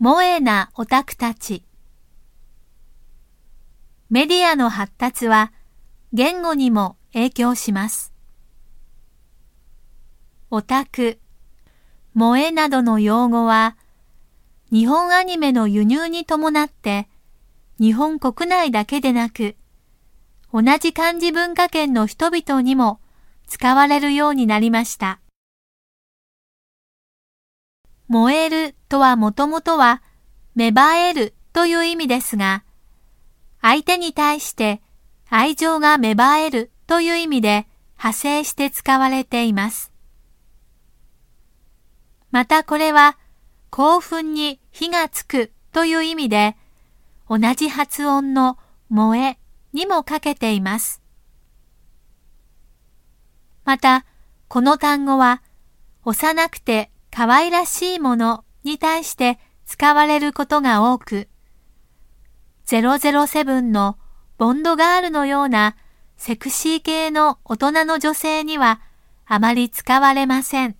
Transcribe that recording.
萌えなオタクたち。メディアの発達は言語にも影響します。オタク、萌えなどの用語は日本アニメの輸入に伴って日本国内だけでなく同じ漢字文化圏の人々にも使われるようになりました。燃えるとはもともとは芽生えるという意味ですが、相手に対して愛情が芽生えるという意味で派生して使われています。またこれは興奮に火がつくという意味で同じ発音の萌えにもかけています。また、この単語は幼くて可愛らしいものに対して使われることが多く、007のボンドガールのようなセクシー系の大人の女性にはあまり使われません。